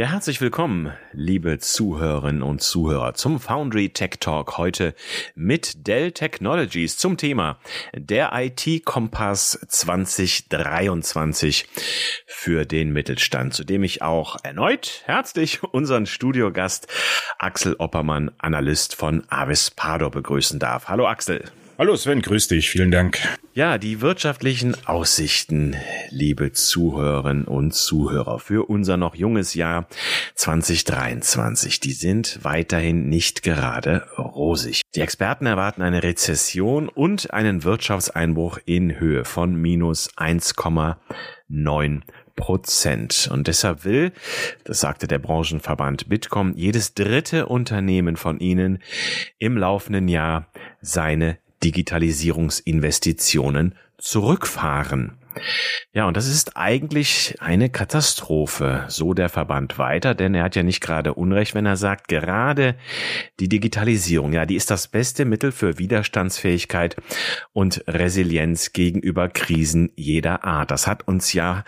Ja, herzlich willkommen, liebe Zuhörerinnen und Zuhörer, zum Foundry Tech Talk heute mit Dell Technologies zum Thema der IT-Kompass 2023 für den Mittelstand, zu dem ich auch erneut herzlich unseren Studiogast Axel Oppermann, Analyst von Avis Pardo begrüßen darf. Hallo Axel. Hallo Sven, grüß dich, vielen Dank. Ja, die wirtschaftlichen Aussichten, liebe Zuhörerinnen und Zuhörer, für unser noch junges Jahr 2023, die sind weiterhin nicht gerade rosig. Die Experten erwarten eine Rezession und einen Wirtschaftseinbruch in Höhe von minus 1,9 Prozent. Und deshalb will, das sagte der Branchenverband Bitkom, jedes dritte Unternehmen von ihnen im laufenden Jahr seine Digitalisierungsinvestitionen zurückfahren. Ja, und das ist eigentlich eine Katastrophe, so der Verband weiter, denn er hat ja nicht gerade Unrecht, wenn er sagt, gerade die Digitalisierung, ja, die ist das beste Mittel für Widerstandsfähigkeit und Resilienz gegenüber Krisen jeder Art. Das hat uns ja,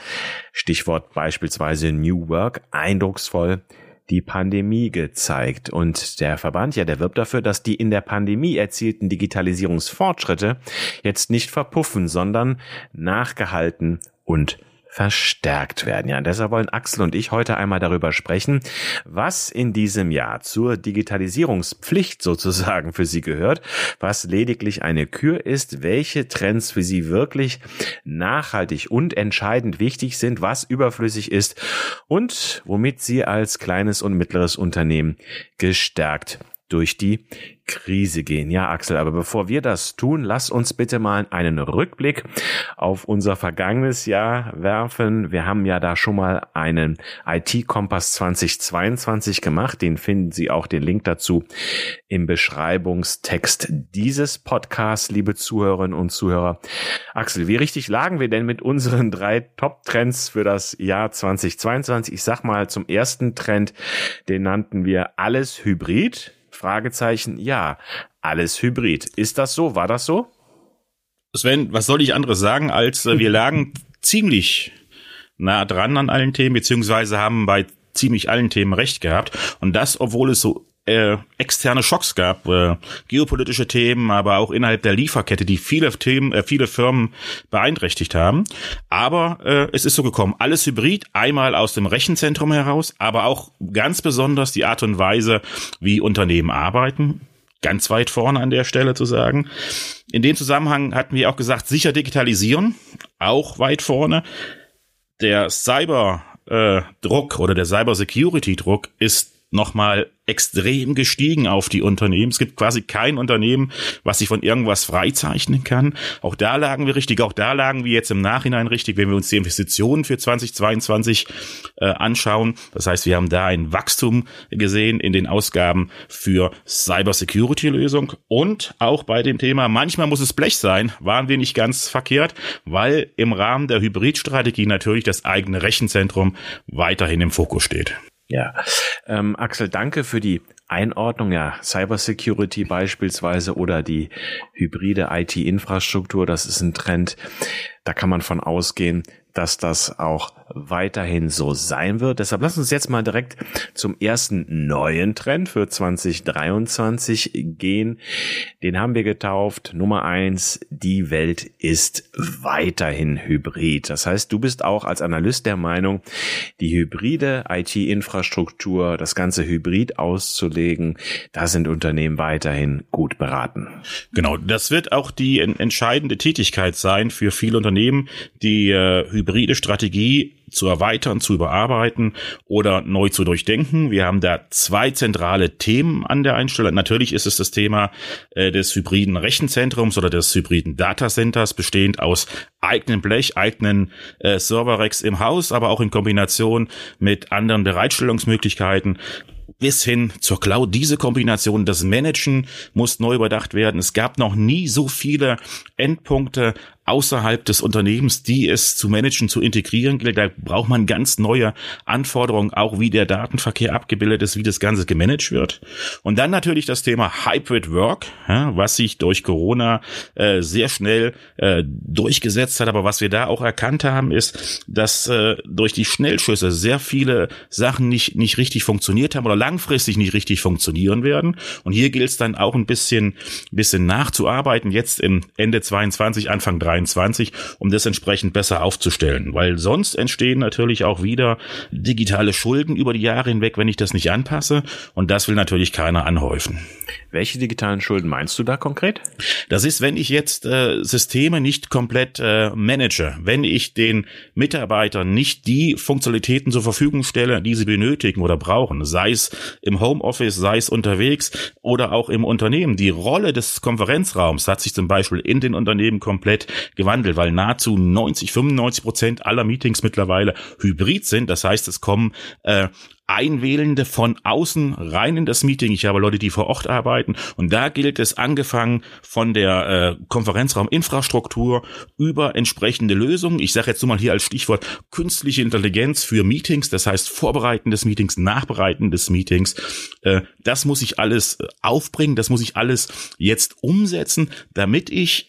Stichwort beispielsweise New Work, eindrucksvoll die Pandemie gezeigt. Und der Verband, ja, der wirbt dafür, dass die in der Pandemie erzielten Digitalisierungsfortschritte jetzt nicht verpuffen, sondern nachgehalten und verstärkt werden. Ja, deshalb wollen Axel und ich heute einmal darüber sprechen, was in diesem Jahr zur Digitalisierungspflicht sozusagen für Sie gehört, was lediglich eine Kür ist, welche Trends für Sie wirklich nachhaltig und entscheidend wichtig sind, was überflüssig ist und womit Sie als kleines und mittleres Unternehmen gestärkt durch die Krise gehen. Ja, Axel, aber bevor wir das tun, lass uns bitte mal einen Rückblick auf unser vergangenes Jahr werfen. Wir haben ja da schon mal einen IT-Kompass 2022 gemacht. Den finden Sie auch den Link dazu im Beschreibungstext dieses Podcasts, liebe Zuhörerinnen und Zuhörer. Axel, wie richtig lagen wir denn mit unseren drei Top-Trends für das Jahr 2022? Ich sag mal zum ersten Trend, den nannten wir alles Hybrid. Fragezeichen, ja, alles Hybrid. Ist das so? War das so? Sven, was soll ich anderes sagen, als äh, wir lagen ziemlich nah dran an allen Themen, beziehungsweise haben bei ziemlich allen Themen recht gehabt. Und das, obwohl es so äh, externe Schocks gab, äh, geopolitische Themen, aber auch innerhalb der Lieferkette, die viele Themen, äh, viele Firmen beeinträchtigt haben. Aber äh, es ist so gekommen, alles Hybrid, einmal aus dem Rechenzentrum heraus, aber auch ganz besonders die Art und Weise, wie Unternehmen arbeiten. Ganz weit vorne an der Stelle zu sagen. In dem Zusammenhang hatten wir auch gesagt, sicher digitalisieren, auch weit vorne. Der Cyber äh, oder der Cyber Security Druck ist nochmal extrem gestiegen auf die Unternehmen. Es gibt quasi kein Unternehmen, was sich von irgendwas freizeichnen kann. Auch da lagen wir richtig, auch da lagen wir jetzt im Nachhinein richtig, wenn wir uns die Investitionen für 2022 äh, anschauen. Das heißt, wir haben da ein Wachstum gesehen in den Ausgaben für Cybersecurity-Lösung und auch bei dem Thema, manchmal muss es Blech sein, waren wir nicht ganz verkehrt, weil im Rahmen der Hybridstrategie natürlich das eigene Rechenzentrum weiterhin im Fokus steht. Ja, ähm, Axel, danke für die Einordnung. Ja, Cybersecurity beispielsweise oder die hybride IT-Infrastruktur, das ist ein Trend. Da kann man von ausgehen, dass das auch weiterhin so sein wird. Deshalb lass uns jetzt mal direkt zum ersten neuen Trend für 2023 gehen. Den haben wir getauft. Nummer eins, die Welt ist weiterhin hybrid. Das heißt, du bist auch als Analyst der Meinung, die hybride IT-Infrastruktur, das ganze Hybrid auszulegen, da sind Unternehmen weiterhin gut beraten. Genau, das wird auch die entscheidende Tätigkeit sein für viele Unternehmen, die äh, hybride Strategie zu erweitern, zu überarbeiten oder neu zu durchdenken. Wir haben da zwei zentrale Themen an der Einstellung. Natürlich ist es das Thema äh, des hybriden Rechenzentrums oder des hybriden Datacenters, bestehend aus eigenen Blech, eigenen äh, Server-Racks im Haus, aber auch in Kombination mit anderen Bereitstellungsmöglichkeiten bis hin zur Cloud. Diese Kombination, das Managen muss neu überdacht werden. Es gab noch nie so viele Endpunkte außerhalb des Unternehmens, die es zu managen, zu integrieren gilt. Da braucht man ganz neue Anforderungen, auch wie der Datenverkehr abgebildet ist, wie das Ganze gemanagt wird. Und dann natürlich das Thema Hybrid Work, ja, was sich durch Corona äh, sehr schnell äh, durchgesetzt hat. Aber was wir da auch erkannt haben, ist, dass äh, durch die Schnellschüsse sehr viele Sachen nicht, nicht richtig funktioniert haben oder langfristig nicht richtig funktionieren werden. Und hier gilt es dann auch ein bisschen, bisschen nachzuarbeiten, jetzt im Ende 22, Anfang 23 2023, um das entsprechend besser aufzustellen. Weil sonst entstehen natürlich auch wieder digitale Schulden über die Jahre hinweg, wenn ich das nicht anpasse. Und das will natürlich keiner anhäufen. Welche digitalen Schulden meinst du da konkret? Das ist, wenn ich jetzt äh, Systeme nicht komplett äh, manage, wenn ich den Mitarbeitern nicht die Funktionalitäten zur Verfügung stelle, die sie benötigen oder brauchen, sei es im Homeoffice, sei es unterwegs oder auch im Unternehmen. Die Rolle des Konferenzraums hat sich zum Beispiel in den Unternehmen komplett gewandelt, weil nahezu 90, 95 Prozent aller Meetings mittlerweile hybrid sind. Das heißt, es kommen äh, Einwählende von außen rein in das Meeting. Ich habe Leute, die vor Ort arbeiten. Und da gilt es angefangen von der äh, Konferenzrauminfrastruktur über entsprechende Lösungen. Ich sage jetzt nur mal hier als Stichwort künstliche Intelligenz für Meetings. Das heißt Vorbereiten des Meetings, Nachbereiten des Meetings. Äh, das muss ich alles äh, aufbringen. Das muss ich alles jetzt umsetzen, damit ich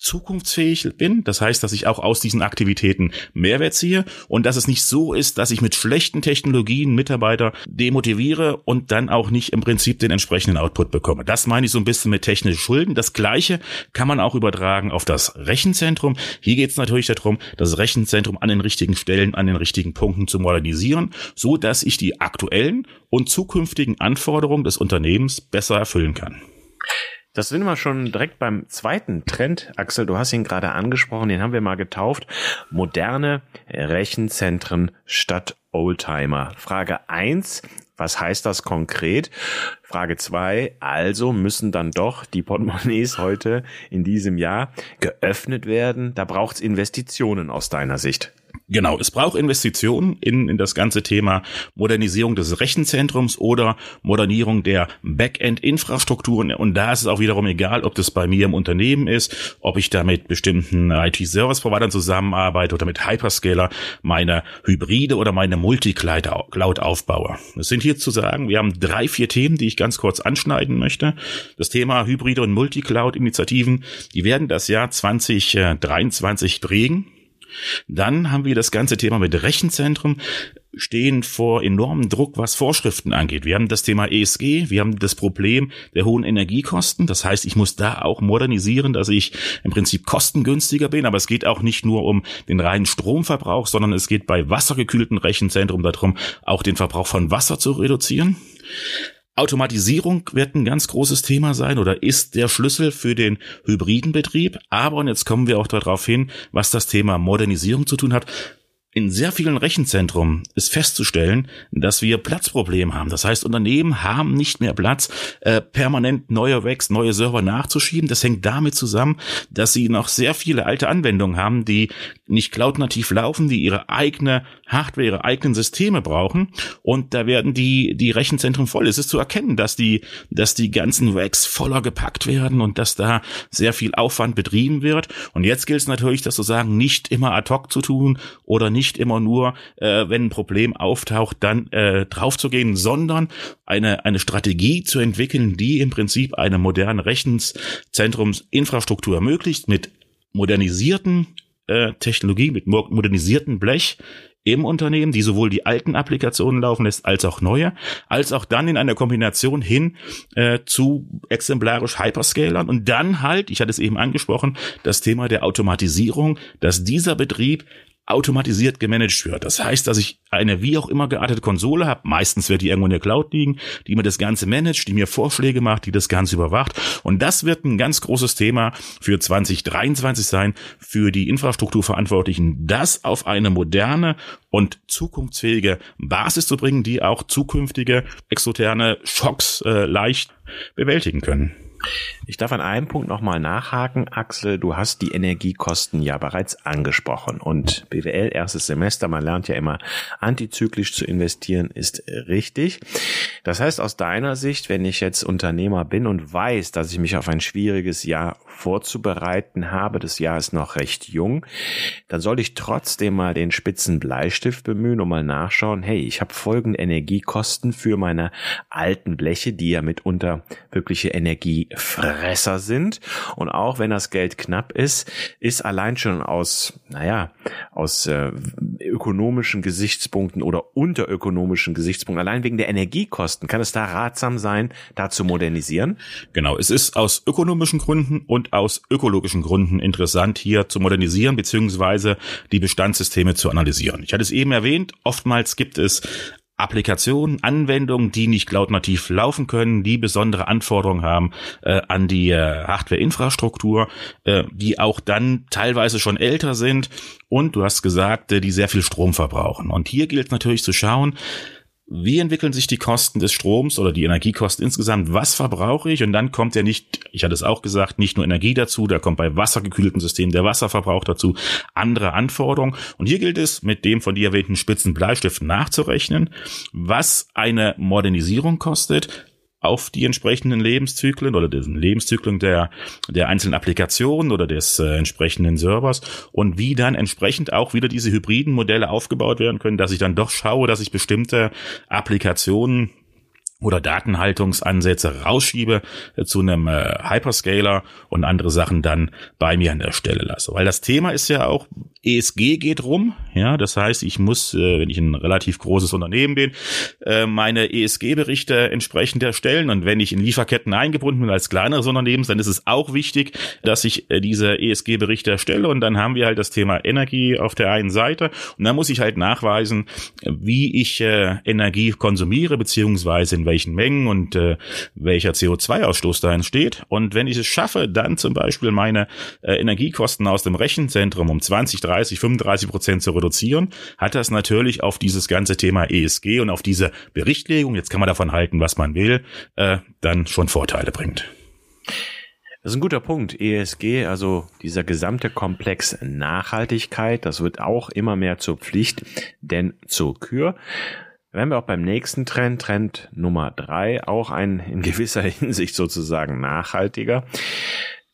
zukunftsfähig bin. Das heißt, dass ich auch aus diesen Aktivitäten Mehrwert ziehe und dass es nicht so ist, dass ich mit schlechten Technologien Mitarbeiter demotiviere und dann auch nicht im Prinzip den entsprechenden Output bekomme. Das meine ich so ein bisschen mit technischen Schulden. Das Gleiche kann man auch übertragen auf das Rechenzentrum. Hier geht es natürlich darum, das Rechenzentrum an den richtigen Stellen, an den richtigen Punkten zu modernisieren, so dass ich die aktuellen und zukünftigen Anforderungen des Unternehmens besser erfüllen kann. Das sind wir schon direkt beim zweiten Trend. Axel, du hast ihn gerade angesprochen, den haben wir mal getauft. Moderne Rechenzentren statt Oldtimer. Frage eins: Was heißt das konkret? Frage zwei: Also müssen dann doch die Portemonnaies heute in diesem Jahr geöffnet werden? Da braucht es Investitionen aus deiner Sicht. Genau, es braucht Investitionen in, in das ganze Thema Modernisierung des Rechenzentrums oder Modernierung der Backend-Infrastrukturen. Und da ist es auch wiederum egal, ob das bei mir im Unternehmen ist, ob ich da mit bestimmten IT-Service-Providern zusammenarbeite oder mit Hyperscaler meine Hybride oder meine Multicloud aufbaue. Es sind hier zu sagen, wir haben drei, vier Themen, die ich ganz kurz anschneiden möchte. Das Thema Hybride und Multicloud-Initiativen, die werden das Jahr 2023 prägen. Dann haben wir das ganze Thema mit Rechenzentrum stehen vor enormem Druck, was Vorschriften angeht. Wir haben das Thema ESG, wir haben das Problem der hohen Energiekosten. Das heißt, ich muss da auch modernisieren, dass ich im Prinzip kostengünstiger bin. Aber es geht auch nicht nur um den reinen Stromverbrauch, sondern es geht bei wassergekühlten Rechenzentrum darum, auch den Verbrauch von Wasser zu reduzieren. Automatisierung wird ein ganz großes Thema sein oder ist der Schlüssel für den hybriden Betrieb. Aber, und jetzt kommen wir auch darauf hin, was das Thema Modernisierung zu tun hat in sehr vielen Rechenzentren ist festzustellen, dass wir Platzprobleme haben. Das heißt, Unternehmen haben nicht mehr Platz, äh, permanent neue Racks, neue Server nachzuschieben. Das hängt damit zusammen, dass sie noch sehr viele alte Anwendungen haben, die nicht cloud-nativ laufen, die ihre eigene Hardware, ihre eigenen Systeme brauchen. Und da werden die, die Rechenzentren voll. Es ist zu erkennen, dass die, dass die ganzen Racks voller gepackt werden und dass da sehr viel Aufwand betrieben wird. Und jetzt gilt es natürlich, das zu sagen, nicht immer ad hoc zu tun oder nicht nicht immer nur, äh, wenn ein Problem auftaucht, dann äh, draufzugehen, sondern eine, eine Strategie zu entwickeln, die im Prinzip eine moderne Rechenzentrumsinfrastruktur ermöglicht mit modernisierten äh, Technologie, mit modernisierten Blech, im Unternehmen, die sowohl die alten Applikationen laufen lässt, als auch neue, als auch dann in einer Kombination hin äh, zu exemplarisch Hyperscalern. Und dann halt, ich hatte es eben angesprochen, das Thema der Automatisierung, dass dieser Betrieb automatisiert gemanagt wird. Das heißt, dass ich eine wie auch immer geartete Konsole habe, meistens wird die irgendwo in der Cloud liegen, die mir das Ganze managt, die mir Vorschläge macht, die das Ganze überwacht. Und das wird ein ganz großes Thema für 2023 sein, für die Infrastrukturverantwortlichen, das auf eine moderne und zukunftsfähige Basis zu bringen, die auch zukünftige exoterne Schocks äh, leicht bewältigen können. Ich darf an einem Punkt nochmal nachhaken, Axel. Du hast die Energiekosten ja bereits angesprochen. Und BWL, erstes Semester, man lernt ja immer antizyklisch zu investieren, ist richtig. Das heißt, aus deiner Sicht, wenn ich jetzt Unternehmer bin und weiß, dass ich mich auf ein schwieriges Jahr vorzubereiten habe, das Jahr ist noch recht jung, dann soll ich trotzdem mal den spitzen Bleistift bemühen und mal nachschauen, hey, ich habe folgende Energiekosten für meine alten Bleche, die ja mitunter wirkliche Energiefresser sind. Und auch wenn das Geld knapp ist, ist allein schon aus, naja, aus äh, ökonomischen Gesichtspunkten oder unterökonomischen Gesichtspunkten, allein wegen der Energiekosten, kann es da ratsam sein, da zu modernisieren? Genau, es ist aus ökonomischen Gründen und aus ökologischen Gründen interessant, hier zu modernisieren beziehungsweise die Bestandssysteme zu analysieren. Ich hatte es eben erwähnt, oftmals gibt es Applikationen, Anwendungen, die nicht cloud-nativ laufen können, die besondere Anforderungen haben äh, an die äh, Hardware-Infrastruktur, äh, die auch dann teilweise schon älter sind und du hast gesagt, äh, die sehr viel Strom verbrauchen. Und hier gilt natürlich zu schauen, wie entwickeln sich die Kosten des Stroms oder die Energiekosten insgesamt? Was verbrauche ich? Und dann kommt ja nicht, ich hatte es auch gesagt, nicht nur Energie dazu, da kommt bei wassergekühlten Systemen der Wasserverbrauch dazu, andere Anforderungen. Und hier gilt es, mit dem von dir erwähnten spitzen Bleistift nachzurechnen, was eine Modernisierung kostet, auf die entsprechenden Lebenszyklen oder diesen Lebenszyklen der, der einzelnen Applikationen oder des äh, entsprechenden Servers und wie dann entsprechend auch wieder diese hybriden Modelle aufgebaut werden können, dass ich dann doch schaue, dass ich bestimmte Applikationen oder Datenhaltungsansätze rausschiebe äh, zu einem äh, Hyperscaler und andere Sachen dann bei mir an der Stelle lasse. Weil das Thema ist ja auch, ESG geht rum, ja, das heißt, ich muss, äh, wenn ich ein relativ großes Unternehmen bin, meine ESG-Berichte entsprechend erstellen. Und wenn ich in Lieferketten eingebunden bin als kleineres Unternehmen, dann ist es auch wichtig, dass ich diese ESG-Berichte erstelle. Und dann haben wir halt das Thema Energie auf der einen Seite. Und dann muss ich halt nachweisen, wie ich Energie konsumiere, beziehungsweise in welchen Mengen und äh, welcher CO2-Ausstoß da entsteht. Und wenn ich es schaffe, dann zum Beispiel meine äh, Energiekosten aus dem Rechenzentrum um 20, 30, 35 Prozent zu reduzieren, hat das natürlich auf dieses ganze Thema ESG und auf diese Berichtlegung, jetzt kann man davon halten, was man will, äh, dann schon Vorteile bringt. Das ist ein guter Punkt. ESG, also dieser gesamte Komplex Nachhaltigkeit, das wird auch immer mehr zur Pflicht, denn zur Kür wären wir auch beim nächsten Trend, Trend Nummer drei, auch ein in gewisser Hinsicht sozusagen nachhaltiger.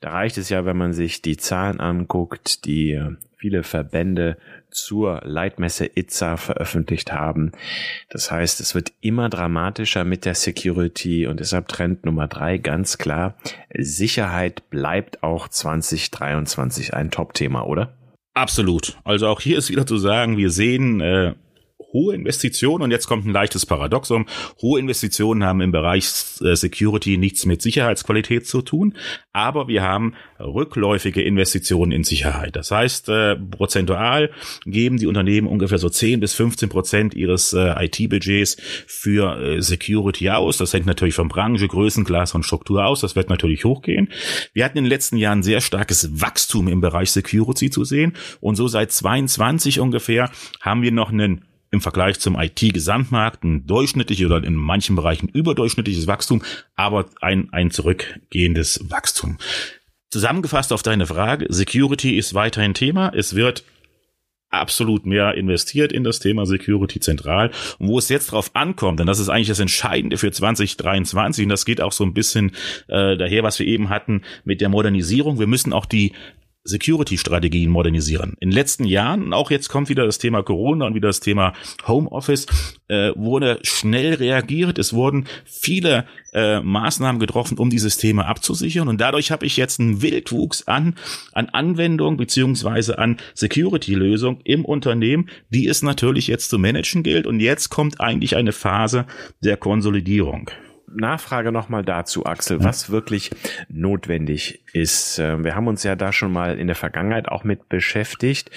Da reicht es ja, wenn man sich die Zahlen anguckt, die äh, viele Verbände zur Leitmesse ITSA veröffentlicht haben. Das heißt, es wird immer dramatischer mit der Security und deshalb Trend Nummer drei ganz klar. Sicherheit bleibt auch 2023 ein Top-Thema, oder? Absolut. Also auch hier ist wieder zu sagen, wir sehen äh, hohe Investitionen, und jetzt kommt ein leichtes Paradoxum, hohe Investitionen haben im Bereich äh, Security nichts mit Sicherheitsqualität zu tun, aber wir haben rückläufige Investitionen in Sicherheit. Das heißt, äh, prozentual geben die Unternehmen ungefähr so 10 bis 15 Prozent ihres äh, IT-Budgets für äh, Security aus. Das hängt natürlich von Branche, Größenklasse und Struktur aus. Das wird natürlich hochgehen. Wir hatten in den letzten Jahren sehr starkes Wachstum im Bereich Security zu sehen und so seit 22 ungefähr haben wir noch einen im Vergleich zum IT-Gesamtmarkt ein durchschnittliches oder in manchen Bereichen überdurchschnittliches Wachstum, aber ein, ein zurückgehendes Wachstum. Zusammengefasst auf deine Frage, Security ist weiterhin Thema. Es wird absolut mehr investiert in das Thema Security zentral. Und wo es jetzt drauf ankommt, denn das ist eigentlich das Entscheidende für 2023, und das geht auch so ein bisschen äh, daher, was wir eben hatten mit der Modernisierung. Wir müssen auch die Security-Strategien modernisieren. In den letzten Jahren, auch jetzt kommt wieder das Thema Corona und wieder das Thema Homeoffice, äh, wurde schnell reagiert. Es wurden viele äh, Maßnahmen getroffen, um dieses Thema abzusichern. Und dadurch habe ich jetzt einen Wildwuchs an, an Anwendung beziehungsweise an Security-Lösung im Unternehmen, die es natürlich jetzt zu managen gilt. Und jetzt kommt eigentlich eine Phase der Konsolidierung. Nachfrage nochmal dazu, Axel, was wirklich notwendig ist. Ähm, wir haben uns ja da schon mal in der Vergangenheit auch mit beschäftigt.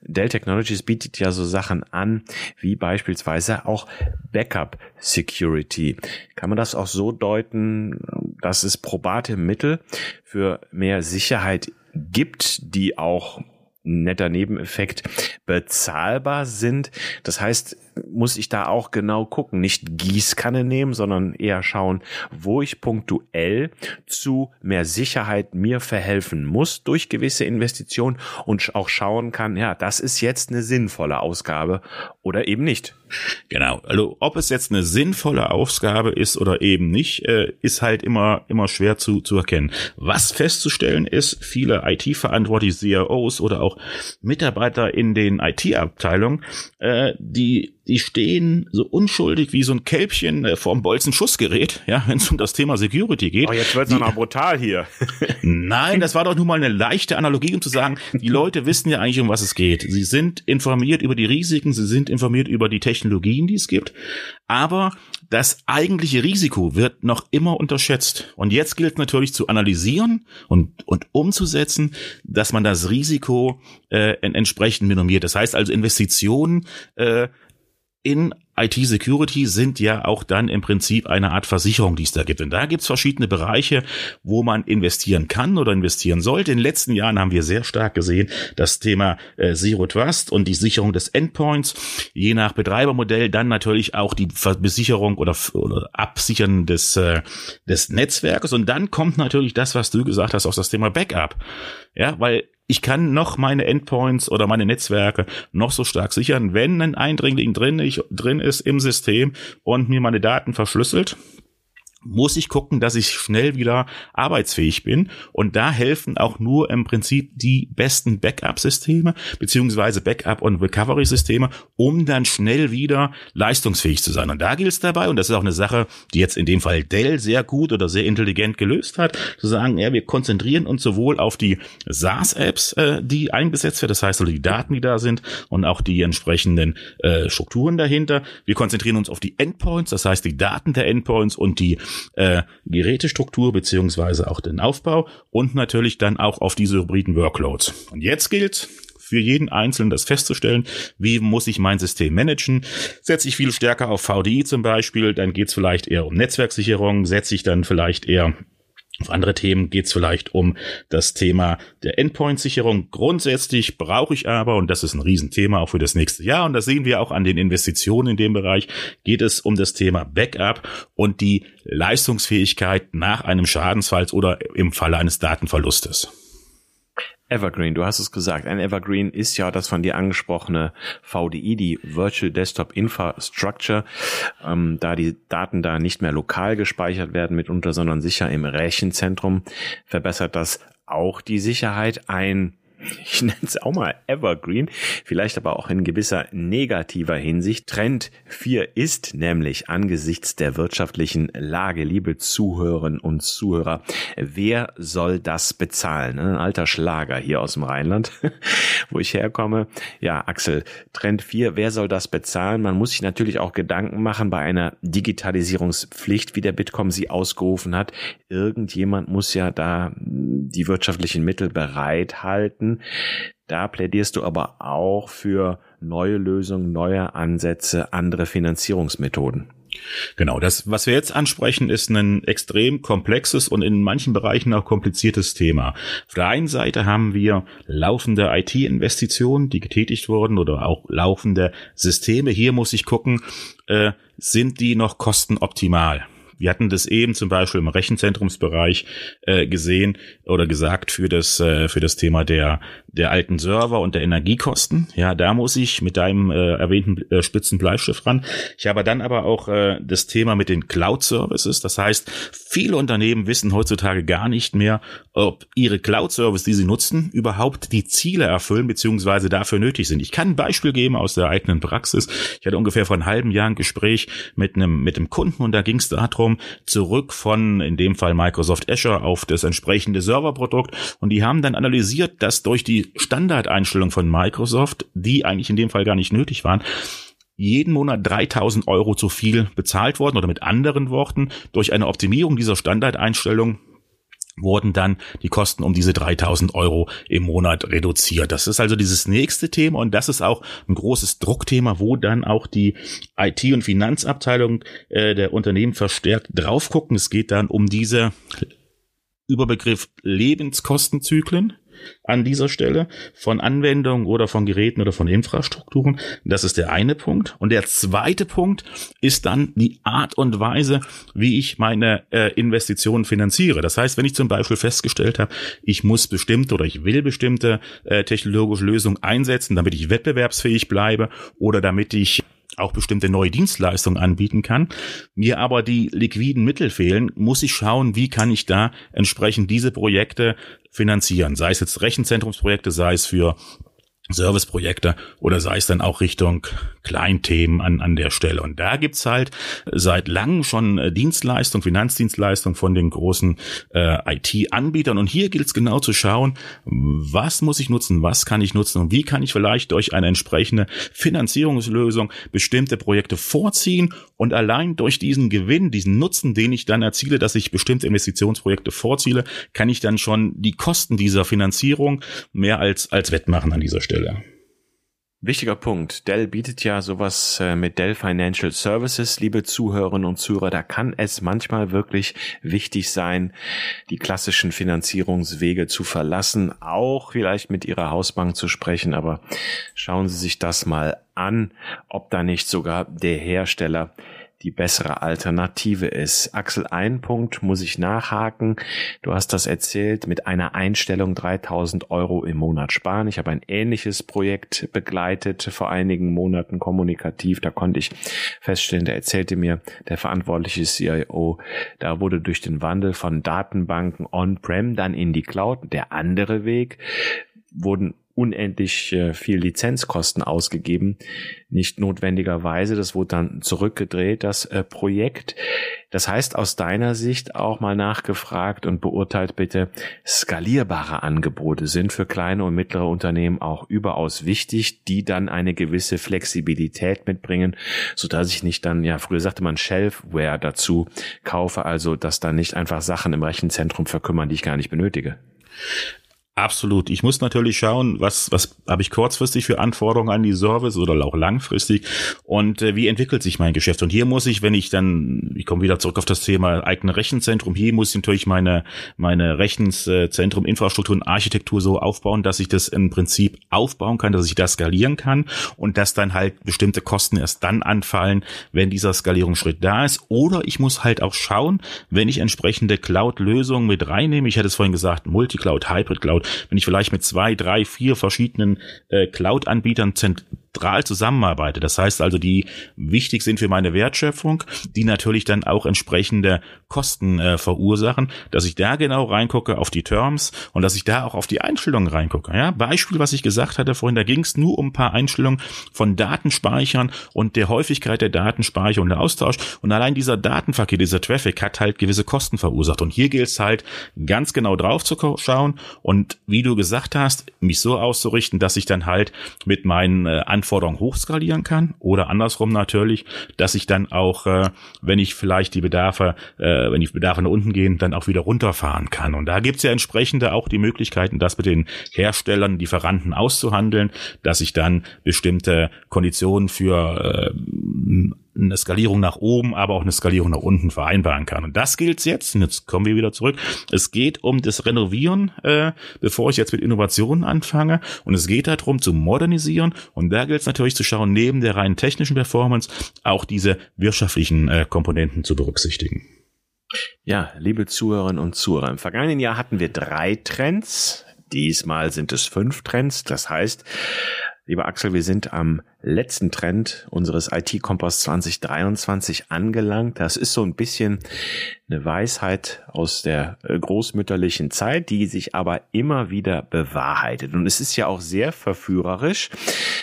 Dell Technologies bietet ja so Sachen an, wie beispielsweise auch Backup Security. Kann man das auch so deuten, dass es probate Mittel für mehr Sicherheit gibt, die auch netter Nebeneffekt bezahlbar sind. Das heißt, muss ich da auch genau gucken. Nicht Gießkanne nehmen, sondern eher schauen, wo ich punktuell zu mehr Sicherheit mir verhelfen muss durch gewisse Investitionen und auch schauen kann, ja, das ist jetzt eine sinnvolle Ausgabe oder eben nicht. Genau. Also ob es jetzt eine sinnvolle Ausgabe ist oder eben nicht, äh, ist halt immer immer schwer zu zu erkennen. Was festzustellen ist, viele IT-verantwortliche CIOs oder auch Mitarbeiter in den IT-Abteilungen, äh, die die stehen so unschuldig wie so ein Kälbchen äh, vorm Bolzen-Schussgerät, ja, wenn es um das Thema Security geht. Oh, jetzt wird's Die- noch brutal hier. Nein, das war doch nur mal eine leichte Analogie, um zu sagen, die Leute wissen ja eigentlich, um was es geht. Sie sind informiert über die Risiken, sie sind informiert über die Technologien, die es gibt, aber das eigentliche Risiko wird noch immer unterschätzt. Und jetzt gilt natürlich zu analysieren und, und umzusetzen, dass man das Risiko äh, en- entsprechend minimiert. Das heißt also Investitionen äh, in IT-Security sind ja auch dann im Prinzip eine Art Versicherung, die es da gibt. Und da gibt es verschiedene Bereiche, wo man investieren kann oder investieren sollte. In den letzten Jahren haben wir sehr stark gesehen, das Thema äh, Zero Trust und die Sicherung des Endpoints, je nach Betreibermodell dann natürlich auch die Besicherung oder, oder Absichern des, äh, des Netzwerkes. Und dann kommt natürlich das, was du gesagt hast, auch das Thema Backup. Ja, weil ich kann noch meine Endpoints oder meine Netzwerke noch so stark sichern, wenn ein Eindringling drin, ich, drin ist im System und mir meine Daten verschlüsselt, muss ich gucken, dass ich schnell wieder arbeitsfähig bin. Und da helfen auch nur im Prinzip die besten Backup-Systeme beziehungsweise Backup- und Recovery-Systeme, um dann schnell wieder leistungsfähig zu sein. Und da gilt es dabei, und das ist auch eine Sache, die jetzt in dem Fall Dell sehr gut oder sehr intelligent gelöst hat, zu sagen, ja, wir konzentrieren uns sowohl auf die SaaS-Apps, äh, die eingesetzt werden, das heißt also die Daten, die da sind und auch die entsprechenden äh, Strukturen dahinter. Wir konzentrieren uns auf die Endpoints, das heißt die Daten der Endpoints und die äh, Gerätestruktur beziehungsweise auch den Aufbau und natürlich dann auch auf diese hybriden Workloads. Und jetzt gilt für jeden Einzelnen das festzustellen, wie muss ich mein System managen. Setze ich viel stärker auf VDI zum Beispiel, dann geht es vielleicht eher um Netzwerksicherung, setze ich dann vielleicht eher auf andere Themen geht es vielleicht um das Thema der Endpoint-Sicherung. Grundsätzlich brauche ich aber, und das ist ein Riesenthema auch für das nächste Jahr, und das sehen wir auch an den Investitionen in dem Bereich, geht es um das Thema Backup und die Leistungsfähigkeit nach einem Schadensfall oder im Falle eines Datenverlustes. Evergreen, du hast es gesagt. Ein Evergreen ist ja das von dir angesprochene VDI, die Virtual Desktop Infrastructure. Ähm, da die Daten da nicht mehr lokal gespeichert werden mitunter, sondern sicher im Rechenzentrum, verbessert das auch die Sicherheit. Ein ich nenne es auch mal Evergreen, vielleicht aber auch in gewisser negativer Hinsicht. Trend 4 ist nämlich angesichts der wirtschaftlichen Lage, liebe Zuhörerinnen und Zuhörer, wer soll das bezahlen? Ein alter Schlager hier aus dem Rheinland, wo ich herkomme. Ja, Axel, Trend 4, wer soll das bezahlen? Man muss sich natürlich auch Gedanken machen bei einer Digitalisierungspflicht, wie der Bitkom sie ausgerufen hat. Irgendjemand muss ja da die wirtschaftlichen Mittel bereithalten. Da plädierst du aber auch für neue Lösungen, neue Ansätze, andere Finanzierungsmethoden. Genau, das, was wir jetzt ansprechen, ist ein extrem komplexes und in manchen Bereichen auch kompliziertes Thema. Auf der einen Seite haben wir laufende IT-Investitionen, die getätigt wurden oder auch laufende Systeme. Hier muss ich gucken, äh, sind die noch kostenoptimal? Wir hatten das eben zum Beispiel im Rechenzentrumsbereich äh, gesehen oder gesagt für das äh, für das Thema der der alten Server und der Energiekosten. Ja, da muss ich mit deinem äh, erwähnten äh, spitzen Bleistift ran. Ich habe dann aber auch äh, das Thema mit den Cloud Services. Das heißt, viele Unternehmen wissen heutzutage gar nicht mehr, ob ihre Cloud Service, die sie nutzen, überhaupt die Ziele erfüllen beziehungsweise dafür nötig sind. Ich kann ein Beispiel geben aus der eigenen Praxis. Ich hatte ungefähr vor einem halben Jahr ein Gespräch mit einem mit einem Kunden und da ging es darum, zurück von, in dem Fall Microsoft Azure, auf das entsprechende Serverprodukt. Und die haben dann analysiert, dass durch die Standardeinstellung von Microsoft, die eigentlich in dem Fall gar nicht nötig waren, jeden Monat 3000 Euro zu viel bezahlt worden oder mit anderen Worten, durch eine Optimierung dieser Standardeinstellung wurden dann die Kosten um diese 3000 Euro im Monat reduziert. Das ist also dieses nächste Thema und das ist auch ein großes Druckthema, wo dann auch die IT- und Finanzabteilung äh, der Unternehmen verstärkt drauf gucken. Es geht dann um diese Überbegriff Lebenskostenzyklen. An dieser Stelle von Anwendungen oder von Geräten oder von Infrastrukturen. Das ist der eine Punkt. Und der zweite Punkt ist dann die Art und Weise, wie ich meine äh, Investitionen finanziere. Das heißt, wenn ich zum Beispiel festgestellt habe, ich muss bestimmte oder ich will bestimmte äh, technologische Lösungen einsetzen, damit ich wettbewerbsfähig bleibe oder damit ich auch bestimmte neue Dienstleistungen anbieten kann, mir aber die liquiden Mittel fehlen, muss ich schauen, wie kann ich da entsprechend diese Projekte finanzieren, sei es jetzt Rechenzentrumsprojekte, sei es für Serviceprojekte oder sei es dann auch Richtung Kleinthemen an, an der Stelle. Und da gibt's halt seit langem schon äh, Dienstleistung, Finanzdienstleistung von den großen äh, IT-Anbietern. Und hier gilt es genau zu schauen, was muss ich nutzen, was kann ich nutzen und wie kann ich vielleicht durch eine entsprechende Finanzierungslösung bestimmte Projekte vorziehen und allein durch diesen Gewinn, diesen Nutzen, den ich dann erziele, dass ich bestimmte Investitionsprojekte vorziele, kann ich dann schon die Kosten dieser Finanzierung mehr als, als wettmachen an dieser Stelle. Stelle. Wichtiger Punkt. Dell bietet ja sowas äh, mit Dell Financial Services, liebe Zuhörerinnen und Zuhörer. Da kann es manchmal wirklich wichtig sein, die klassischen Finanzierungswege zu verlassen, auch vielleicht mit Ihrer Hausbank zu sprechen. Aber schauen Sie sich das mal an, ob da nicht sogar der Hersteller die bessere Alternative ist. Axel, ein Punkt muss ich nachhaken. Du hast das erzählt, mit einer Einstellung 3000 Euro im Monat sparen. Ich habe ein ähnliches Projekt begleitet vor einigen Monaten kommunikativ. Da konnte ich feststellen, der erzählte mir, der verantwortliche CIO, da wurde durch den Wandel von Datenbanken on-prem dann in die Cloud der andere Weg wurden unendlich äh, viel Lizenzkosten ausgegeben. Nicht notwendigerweise, das wurde dann zurückgedreht, das äh, Projekt. Das heißt, aus deiner Sicht auch mal nachgefragt und beurteilt bitte, skalierbare Angebote sind für kleine und mittlere Unternehmen auch überaus wichtig, die dann eine gewisse Flexibilität mitbringen, so dass ich nicht dann, ja, früher sagte man Shelfware dazu kaufe, also dass dann nicht einfach Sachen im Rechenzentrum verkümmern, die ich gar nicht benötige. Absolut. Ich muss natürlich schauen, was, was habe ich kurzfristig für Anforderungen an die Service oder auch langfristig und äh, wie entwickelt sich mein Geschäft. Und hier muss ich, wenn ich dann, ich komme wieder zurück auf das Thema eigene Rechenzentrum, hier muss ich natürlich meine, meine Rechenzentrum, Infrastruktur und Architektur so aufbauen, dass ich das im Prinzip aufbauen kann, dass ich das skalieren kann und dass dann halt bestimmte Kosten erst dann anfallen, wenn dieser Skalierungsschritt da ist. Oder ich muss halt auch schauen, wenn ich entsprechende Cloud-Lösungen mit reinnehme, ich hatte es vorhin gesagt, Multicloud, Hybrid Cloud, wenn ich vielleicht mit zwei, drei, vier verschiedenen äh, Cloud-Anbietern zentral zusammenarbeite. Das heißt also, die wichtig sind für meine Wertschöpfung, die natürlich dann auch entsprechende Kosten äh, verursachen, dass ich da genau reingucke auf die Terms und dass ich da auch auf die Einstellungen reingucke. Ja, Beispiel, was ich gesagt hatte vorhin, da ging es nur um ein paar Einstellungen von Datenspeichern und der Häufigkeit der Datenspeicher und der Austausch. Und allein dieser Datenverkehr, dieser Traffic hat halt gewisse Kosten verursacht. Und hier gilt es halt ganz genau drauf zu schauen und wie du gesagt hast, mich so auszurichten, dass ich dann halt mit meinen äh, Anforderungen hochskalieren kann oder andersrum natürlich, dass ich dann auch, äh, wenn ich vielleicht die Bedarfe, äh, wenn die Bedarfe nach unten gehen, dann auch wieder runterfahren kann. Und da gibt's ja entsprechende auch die Möglichkeiten, das mit den Herstellern, Lieferanten auszuhandeln, dass ich dann bestimmte Konditionen für äh, eine Skalierung nach oben, aber auch eine Skalierung nach unten vereinbaren kann. Und das gilt jetzt, und jetzt kommen wir wieder zurück, es geht um das Renovieren, äh, bevor ich jetzt mit Innovationen anfange. Und es geht darum zu modernisieren. Und da gilt es natürlich zu schauen, neben der rein technischen Performance auch diese wirtschaftlichen äh, Komponenten zu berücksichtigen. Ja, liebe Zuhörerinnen und Zuhörer, im vergangenen Jahr hatten wir drei Trends. Diesmal sind es fünf Trends. Das heißt, Lieber Axel, wir sind am letzten Trend unseres IT-Kompass 2023 angelangt. Das ist so ein bisschen eine Weisheit aus der äh, großmütterlichen Zeit, die sich aber immer wieder bewahrheitet. Und es ist ja auch sehr verführerisch.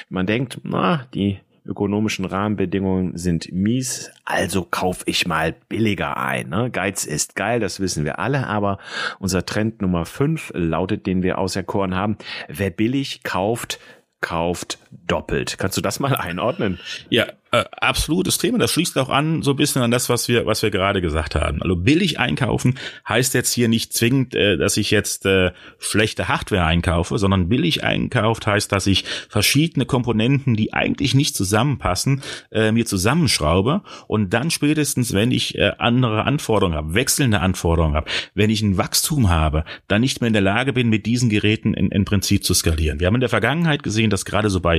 Man denkt, na, die ökonomischen Rahmenbedingungen sind mies, also kauf ich mal billiger ein. Ne? Geiz ist geil, das wissen wir alle, aber unser Trend Nummer 5 lautet, den wir auserkoren haben, wer billig kauft, kauft doppelt. Kannst du das mal einordnen? Ja, Äh, absolutes Thema. Das schließt auch an so ein bisschen an das, was wir, was wir gerade gesagt haben. Also billig einkaufen heißt jetzt hier nicht zwingend, äh, dass ich jetzt äh, schlechte Hardware einkaufe, sondern billig einkauft heißt, dass ich verschiedene Komponenten, die eigentlich nicht zusammenpassen, äh, mir zusammenschraube und dann spätestens, wenn ich äh, andere Anforderungen habe, wechselnde Anforderungen habe, wenn ich ein Wachstum habe, dann nicht mehr in der Lage bin, mit diesen Geräten in, in Prinzip zu skalieren. Wir haben in der Vergangenheit gesehen, dass gerade so bei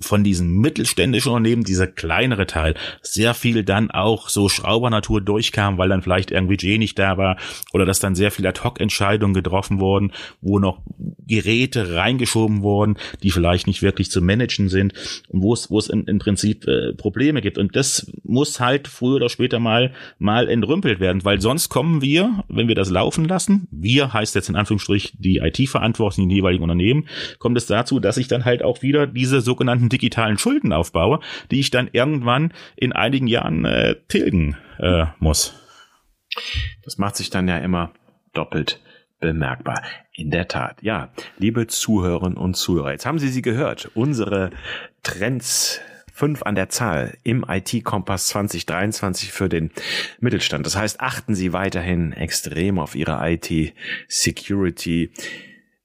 von diesen mittelständischen Unternehmen, dieser kleinere Teil, sehr viel dann auch so Schraubernatur durchkam, weil dann vielleicht irgendwie Budget nicht da war oder dass dann sehr viele Ad-Hoc-Entscheidungen getroffen wurden, wo noch Geräte reingeschoben wurden, die vielleicht nicht wirklich zu managen sind und wo es, wo es im, Prinzip äh, Probleme gibt. Und das muss halt früher oder später mal, mal entrümpelt werden, weil sonst kommen wir, wenn wir das laufen lassen, wir heißt jetzt in Anführungsstrich die IT-Verantwortlichen in den jeweiligen Unternehmen, kommt es dazu, dass ich dann halt auch wieder diese sogenannten digitalen Schulden aufbaue, die ich dann irgendwann in einigen Jahren äh, tilgen äh, muss. Das macht sich dann ja immer doppelt bemerkbar. In der Tat. Ja, liebe Zuhörerinnen und Zuhörer, jetzt haben Sie sie gehört. Unsere Trends fünf an der Zahl im IT-Kompass 2023 für den Mittelstand. Das heißt, achten Sie weiterhin extrem auf Ihre IT-Security.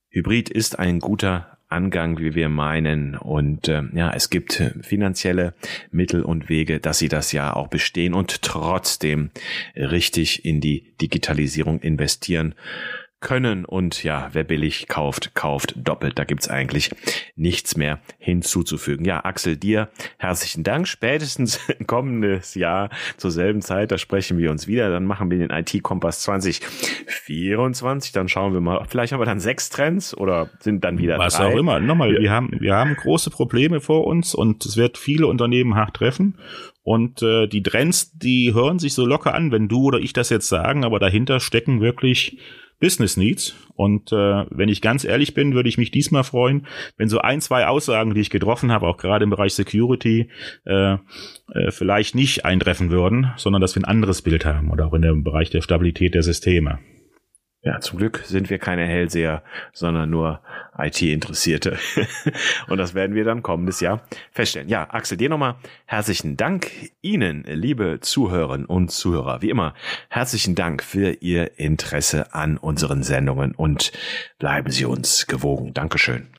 Hybrid ist ein guter Angang, wie wir meinen. Und äh, ja, es gibt finanzielle Mittel und Wege, dass sie das ja auch bestehen und trotzdem richtig in die Digitalisierung investieren können und ja, wer billig kauft, kauft doppelt. Da gibt's eigentlich nichts mehr hinzuzufügen. Ja, Axel, dir herzlichen Dank. Spätestens kommendes Jahr zur selben Zeit, da sprechen wir uns wieder. Dann machen wir den IT-Kompass 2024. Dann schauen wir mal, vielleicht haben wir dann sechs Trends oder sind dann wieder Was drei. auch immer. Nochmal, wir haben, wir haben große Probleme vor uns und es wird viele Unternehmen hart treffen. Und äh, die Trends, die hören sich so locker an, wenn du oder ich das jetzt sagen, aber dahinter stecken wirklich Business Needs. Und äh, wenn ich ganz ehrlich bin, würde ich mich diesmal freuen, wenn so ein, zwei Aussagen, die ich getroffen habe, auch gerade im Bereich Security, äh, äh, vielleicht nicht eintreffen würden, sondern dass wir ein anderes Bild haben oder auch in dem Bereich der Stabilität der Systeme. Ja, zum Glück sind wir keine Hellseher, sondern nur IT-Interessierte. Und das werden wir dann kommendes Jahr feststellen. Ja, Axel, dir nochmal herzlichen Dank. Ihnen, liebe Zuhörerinnen und Zuhörer, wie immer, herzlichen Dank für Ihr Interesse an unseren Sendungen und bleiben Sie uns gewogen. Dankeschön.